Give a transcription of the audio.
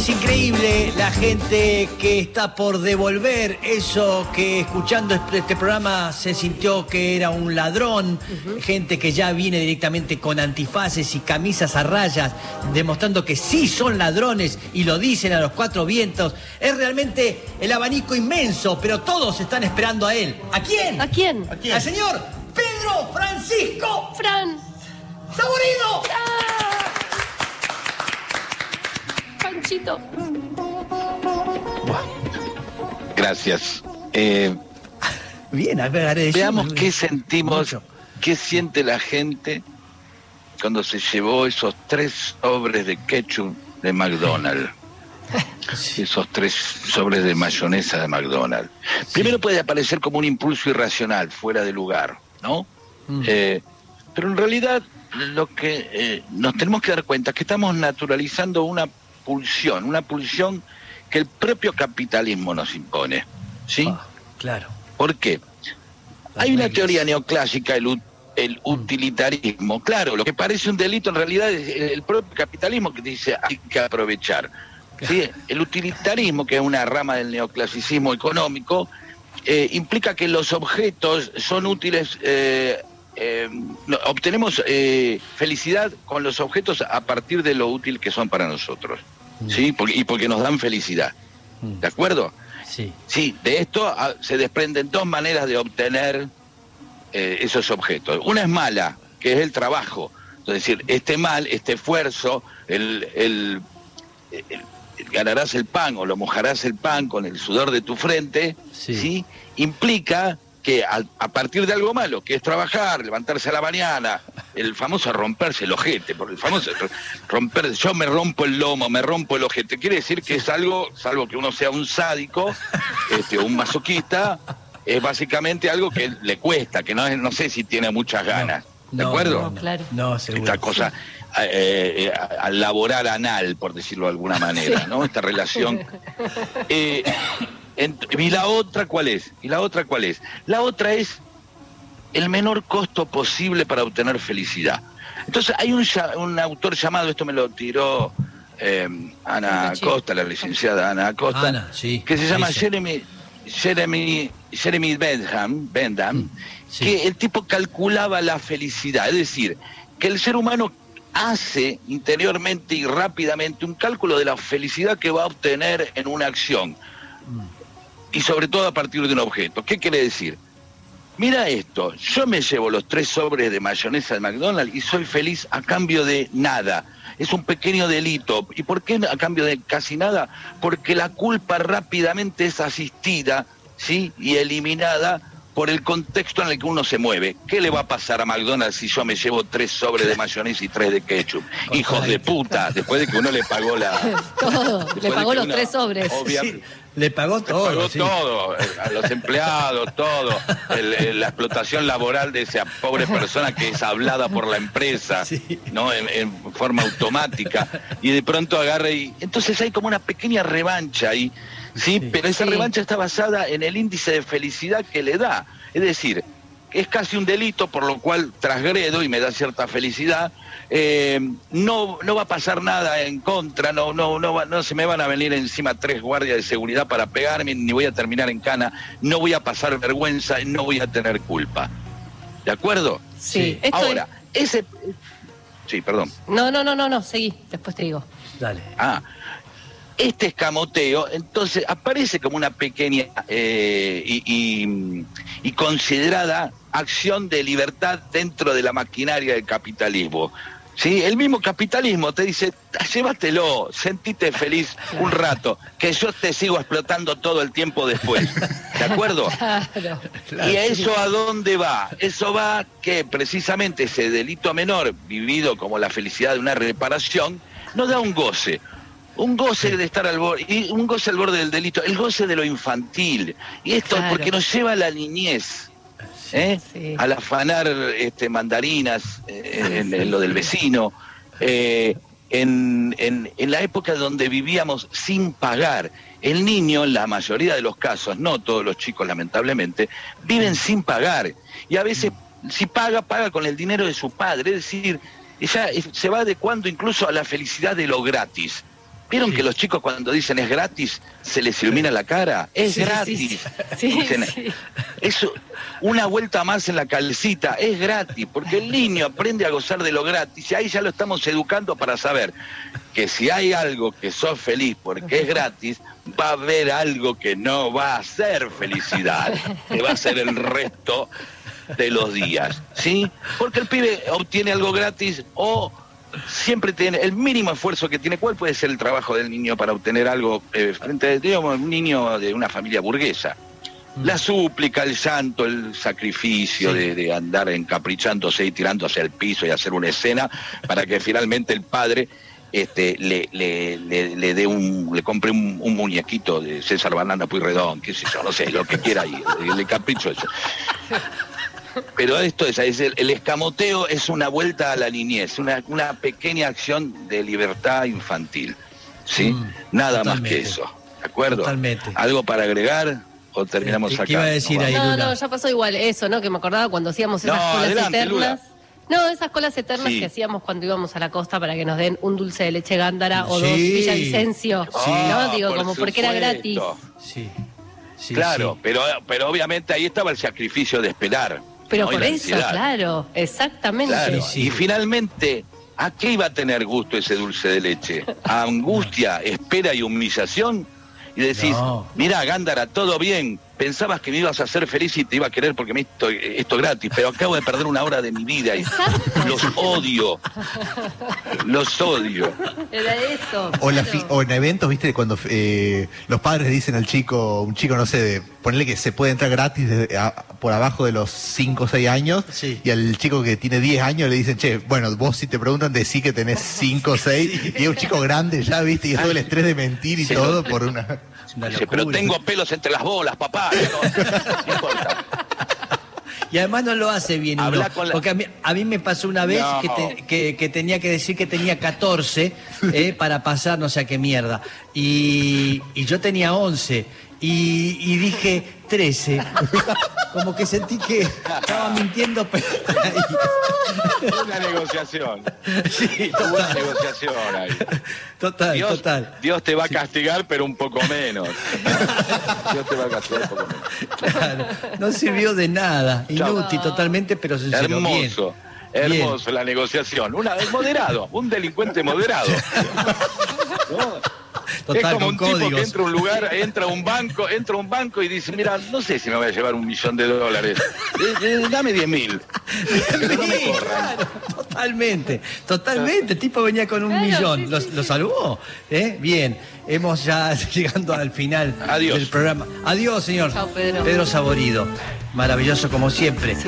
Es increíble la gente que está por devolver eso que escuchando este, este programa se sintió que era un ladrón, gente que ya viene directamente con antifaces y camisas a rayas, demostrando que sí son ladrones y lo dicen a los cuatro vientos. Es realmente el abanico inmenso, pero todos están esperando a él. ¿A quién? ¿A quién? Al señor Pedro Panchito. Gracias. Eh, Bien, a ver, agradecido. veamos qué sentimos, Mucho. qué siente la gente cuando se llevó esos tres sobres de ketchup de McDonald's. Esos tres sobres de mayonesa de McDonald's. Primero puede aparecer como un impulso irracional, fuera de lugar, ¿no? Mm. Eh, pero en realidad lo que eh, nos tenemos que dar cuenta es que estamos naturalizando una pulsión, una pulsión que el propio capitalismo nos impone. ¿Sí? Ah, claro. ¿Por qué? Las Hay una reglas. teoría neoclásica, el, el utilitarismo. Claro, lo que parece un delito en realidad es el propio capitalismo que dice hay que aprovechar. ¿Sí? El utilitarismo, que es una rama del neoclasicismo económico, eh, implica que los objetos son útiles, eh, eh, obtenemos eh, felicidad con los objetos a partir de lo útil que son para nosotros. ¿Sí? Porque- y porque nos dan felicidad. Mm. ¿De acuerdo? Sí. Sí, de esto ah, se desprenden dos maneras de obtener eh, esos objetos. Una es mala, que es el trabajo. Es decir, este mal, este esfuerzo, el, el- el- el- ganarás el pan o lo mojarás el pan con el sudor de tu frente, Sí. ¿sí? implica que a, partir de algo malo, que es trabajar, levantarse a la mañana, el famoso romperse el ojete, por el famoso romper, yo me rompo el lomo, me rompo el ojete, quiere decir que es algo, salvo que uno sea un sádico este, o un masoquista, es básicamente algo que le cuesta, que no, es- no sé si tiene muchas ganas. ¿De No, acuerdo? No, Claro. No, seguro. esta cosa eh, eh, al laborar anal, por decirlo de alguna manera, ¿no? Esta relación. Eh, ¿Y la otra cuál es? ¿Y la otra cuál es? La otra es el menor costo posible para obtener felicidad. Entonces hay un, ya- un autor llamado, esto me lo tiró eh, Ana. Acosta, la licenciada Ana Acosta, Ana, sí. que se llama. Jeremy, Jeremy, Jeremy Bentham, Bentham Sí. que el tipo calculaba la felicidad, es decir, que el ser humano hace interiormente y rápidamente un cálculo de la felicidad que va a obtener en una acción y sobre todo a partir de un objeto. ¿Qué quiere decir? Mira esto, yo me llevo los tres sobres de mayonesa de McDonald's y soy feliz a cambio de nada. Es un pequeño delito. ¿Y por qué a cambio de casi nada? Porque la culpa rápidamente es asistida ¿sí? y eliminada por el contexto en el que uno se mueve. ¿Qué le va a pasar a McDonald's si yo me llevo tres sobres de mayonesa y tres de ketchup? Hijos de puta, después de que uno le pagó la... Todo. Le pagó los tres sobres. obvia- Sí, le pagó todo. pagó sí. todo, eh, a los empleados, todo, El- el- la explotación laboral de esa pobre persona que es hablada por la empresa, Sí. ¿no? En, en forma automática, y de pronto agarra y... Entonces hay como una pequeña revancha ahí, ¿sí? Sí. Pero esa Sí. revancha está basada en el índice de felicidad que le da. Es decir, es casi un delito por lo cual trasgredo y me da cierta felicidad. eh, no, no va a pasar nada en contra, no, no, no, va- no se me van a venir encima tres guardias de seguridad para pegarme, ni voy a terminar en cana, no voy a pasar vergüenza, no voy a tener culpa. ¿De acuerdo? Sí. Sí. Ahora, ese... Sí, perdón. No, no, no, no, no, seguí, después te digo. Dale. Ah, este escamoteo, entonces aparece como una pequeña eh, y, y- y considerada acción de libertad dentro de la maquinaria del capitalismo. ¿Sí? El mismo capitalismo te dice, llévatelo, sentite feliz un rato, que yo te sigo explotando todo el tiempo después. ¿De acuerdo? Claro. Claro. ¿Y a eso a dónde va? Eso va que precisamente ese delito menor, vivido como la felicidad de una reparación, nos da un goce. Un goce de estar al borde, y un goce al borde del delito, el goce de lo infantil. Y esto Claro. porque nos lleva a la niñez. ¿eh? Sí. Al afanar este, mandarinas eh, en, en lo del vecino. eh, en, en- en la época donde vivíamos sin pagar. El niño, en la mayoría de los casos, no todos los chicos lamentablemente, viven sin pagar. Y a veces, si paga, paga con el dinero de su padre. Es decir, eh, se va adecuando incluso a la felicidad de lo gratis. ¿Vieron que los chicos cuando dicen es gratis se les ilumina la cara? Es Sí, gratis. sí. Dicen, una vuelta más en la calcita, es gratis, porque el niño aprende a gozar de lo gratis y ahí ya lo estamos educando para saber que si hay algo que sos feliz porque es gratis, va a haber algo que no va a ser felicidad, que va a ser el resto de los días, ¿sí? Porque el pibe obtiene algo gratis o siempre tiene el mínimo esfuerzo que tiene. ¿Cuál puede ser el trabajo del niño para obtener algo eh, frente a, digamos, un niño de una familia burguesa? La súplica, el llanto, el sacrificio Sí. de, de andar encaprichándose y tirándose al piso y hacer una escena para que finalmente el padre este, le, le, le, le dé un, le compre un, un muñequito de César Banana Puyredón, qué sé yo, no sé, lo que quiera y el capricho eso. Pero esto es, es el, el escamoteo es una vuelta a la niñez, una, una pequeña acción de libertad infantil. ¿Sí? Mm, Nada más que eso. ¿De acuerdo? Totalmente. ¿Algo para agregar o terminamos ¿Qué- qué acá? iba a decir ahí? No, no, ya pasó igual eso, ¿no? Que me acordaba cuando hacíamos esas No, colas adelante, eternas. No, esas colas eternas Sí. que hacíamos cuando íbamos a la costa para que nos den un dulce de leche gándara o Sí. dos Villavicencio. Sí. ¿No? Digo, por como porque era gratis. Sí. sí, claro, sí. Pero, pero obviamente ahí estaba el sacrificio de esperar. Pero por eso, ansiedad. claro, exactamente. Claro, Sí, sí. y finalmente, ¿a qué iba a tener gusto ese dulce de leche? ¿A angustia, espera y humillación? Y decís, No. mira, Gándara, todo bien, pensabas que me ibas a hacer feliz y te iba a querer porque me esto, esto gratis, pero acabo de perder una hora de mi vida y Exacto. los odio, los odio. Era eso. O, la claro. fi- o en eventos, viste, cuando eh, los padres dicen al chico, un chico, no sé, de ponerle que se puede entrar gratis desde a- por abajo de los 5 o 6 años, Sí. y al chico que tiene 10 años le dicen, che, bueno, vos si te preguntan, decí que tenés 5 o 6, y es un chico grande ya, viste, y es todo el estrés de mentir y Sí. todo por una... Dice, pero tengo pelos entre las bolas, papá. no- no importa. Y además no lo hace bien uno. la- Porque a mí, a mí me pasó una vez No. que, te- que- que tenía que decir que tenía 14 eh, para pasar no sé a qué mierda. Y, y yo tenía 11. Y, y dije 13. Como que sentí que estaba mintiendo, pero Una negociación. Sí, Una total, negociación ahí. total, Dios, total. Dios te va a castigar, pero un poco menos. Dios te va a castigar un poco menos. Claro, no sirvió de nada. Inútil totalmente, pero se bien. Hermoso. Bien. Hermoso la negociación. Una, es moderado, un delincuente moderado. ¿No? Total, es como un tipo que entra a un lugar, entra a un banco, entra a un banco y dice, mira, no sé si me voy a llevar un millón de dólares. Eh, eh, dame 10 mil. No me claro, totalmente, totalmente. El tipo venía con un Claro, millón. sí, ¿Lo, sí, lo salvó? ¿Eh? Bien, hemos ya llegando al final Adiós. del programa. Adiós, señor. Chao, Pedro. Pedro Saborido. Maravilloso como siempre.